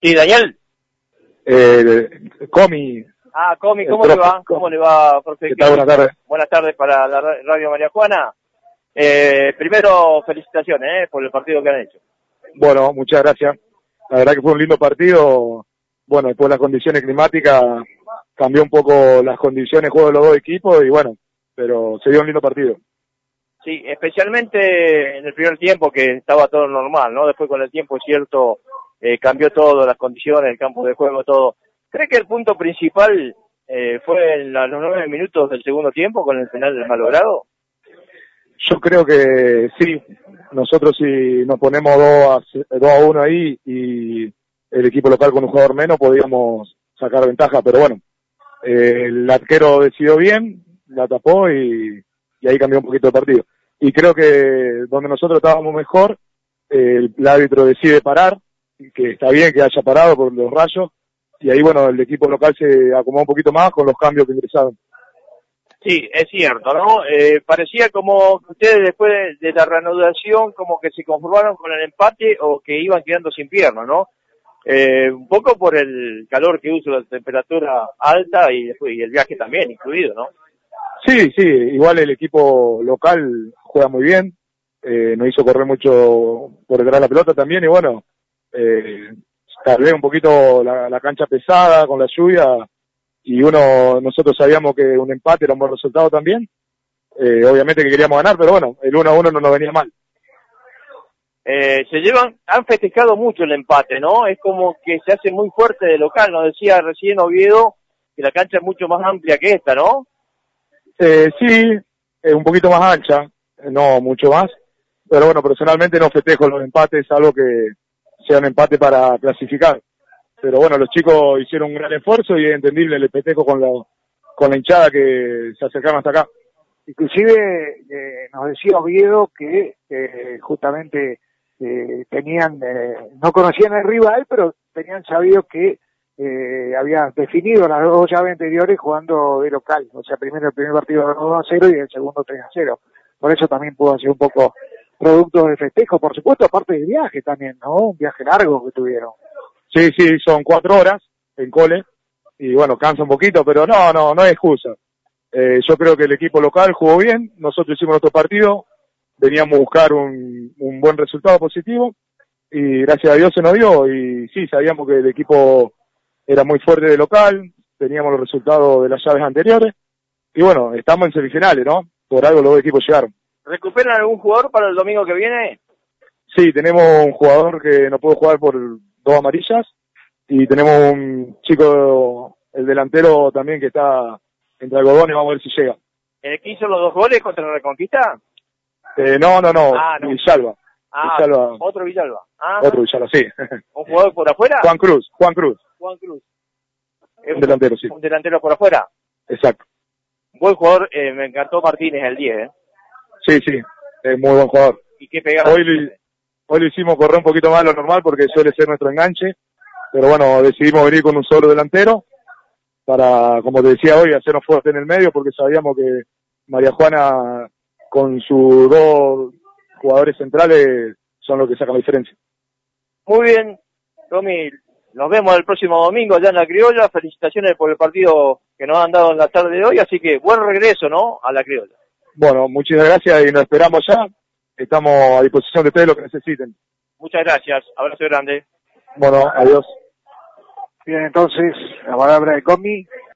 Sí, Daniel. Eh, Comi. Ah, Comi, ¿cómo le va? ¿Cómo le va, profe? Buenas tardes. Buenas tardes para la Radio María Juana. Eh, primero, felicitaciones eh, por el partido que han hecho. Bueno, muchas gracias. La verdad que fue un lindo partido. Bueno, después las condiciones climáticas cambió un poco las condiciones juego de los dos equipos y bueno, pero se dio un lindo partido. Sí, especialmente en el primer tiempo que estaba todo normal, ¿no? Después con el tiempo, es cierto, eh, cambió todo, las condiciones, el campo de juego, todo. ¿Cree que el punto principal eh, fue en los nueve minutos del segundo tiempo con el final del malogrado? Yo creo que sí. Nosotros si nos ponemos 2 a, 2 a 1 ahí y el equipo local con un jugador menos podíamos sacar ventaja, pero bueno, eh, el arquero decidió bien, la tapó y, ahí cambió un poquito el partido. Y creo que donde nosotros estábamos mejor, el, árbitro decide parar, que está bien que haya parado por los rayos, y ahí bueno, el equipo local se acomodó un poquito más con los cambios que ingresaron. Sí, es cierto, ¿no? Eh, parecía como que ustedes después de la reanudación como que se conformaron con el empate o que iban quedando sin piernas, ¿no? Eh, un poco por el calor que usa, la temperatura alta y, después, y el viaje también incluido, ¿no? Sí, sí, igual el equipo local juega muy bien, eh, nos hizo correr mucho por detrás de la pelota también y bueno, eh, tal vez un poquito la, la cancha pesada con la lluvia y uno, nosotros sabíamos que un empate era un buen resultado también, eh, obviamente que queríamos ganar, pero bueno, el 1 a 1 no nos venía mal. Eh, se llevan, han festejado mucho el empate, ¿no? Es como que se hace muy fuerte de local, nos decía recién Oviedo que la cancha es mucho más amplia que esta, ¿no? Eh, sí, es un poquito más ancha, no mucho más, pero bueno, personalmente no festejo los empates, algo que sea un empate para clasificar. Pero bueno, los chicos hicieron un gran esfuerzo y es entendible el festejo con la, con la hinchada que se acercaron hasta acá. Inclusive eh, nos decía Oviedo que justamente eh, tenían, eh, no conocían el rival, pero tenían sabido que eh, habían definido las dos llaves anteriores jugando de local. O sea, primero el primer partido 2 a 0 y el segundo 3 a 0. Por eso también pudo ser un poco producto de festejo, por supuesto, aparte del viaje también, ¿no? Un viaje largo que tuvieron. Sí, sí, son cuatro horas en cole y bueno, cansa un poquito, pero no, no, no hay excusa. Eh, yo creo que el equipo local jugó bien, nosotros hicimos nuestro partido, veníamos a buscar un, un buen resultado positivo y gracias a Dios se nos dio y sí, sabíamos que el equipo era muy fuerte de local, teníamos los resultados de las llaves anteriores y bueno, estamos en semifinales, ¿no? Por algo los equipos llegaron. ¿Recuperan algún jugador para el domingo que viene? Sí, tenemos un jugador que no puede jugar por dos amarillas y tenemos un chico, el delantero también que está entre algodones, vamos a ver si llega. ¿El que hizo los dos goles contra la Reconquista? Eh, no, no, no, ah, Villalba. Ah, otro Villalba. Ah, otro Villalba, sí. ¿Un jugador por afuera? Juan Cruz, Juan Cruz. Juan Cruz. Un delantero, sí. Un delantero por afuera. Exacto. Buen jugador, eh, me encantó Martínez el 10, ¿eh? Sí, sí, es muy buen jugador. ¿Y qué? Hoy, lo, hoy lo hicimos correr un poquito más de lo normal porque suele ser nuestro enganche, pero bueno, decidimos venir con un solo delantero para, como te decía hoy, hacernos fuerte en el medio porque sabíamos que María Juana con sus dos jugadores centrales son los que sacan la diferencia. Muy bien, Tommy, nos vemos el próximo domingo allá en la criolla. Felicitaciones por el partido que nos han dado en la tarde de hoy, así que buen regreso, ¿no? A la criolla. Bueno, muchas gracias y nos esperamos ya. Estamos a disposición de ustedes lo que necesiten. Muchas gracias, abrazo grande. Bueno, adiós. Bien, entonces, la palabra de Comi.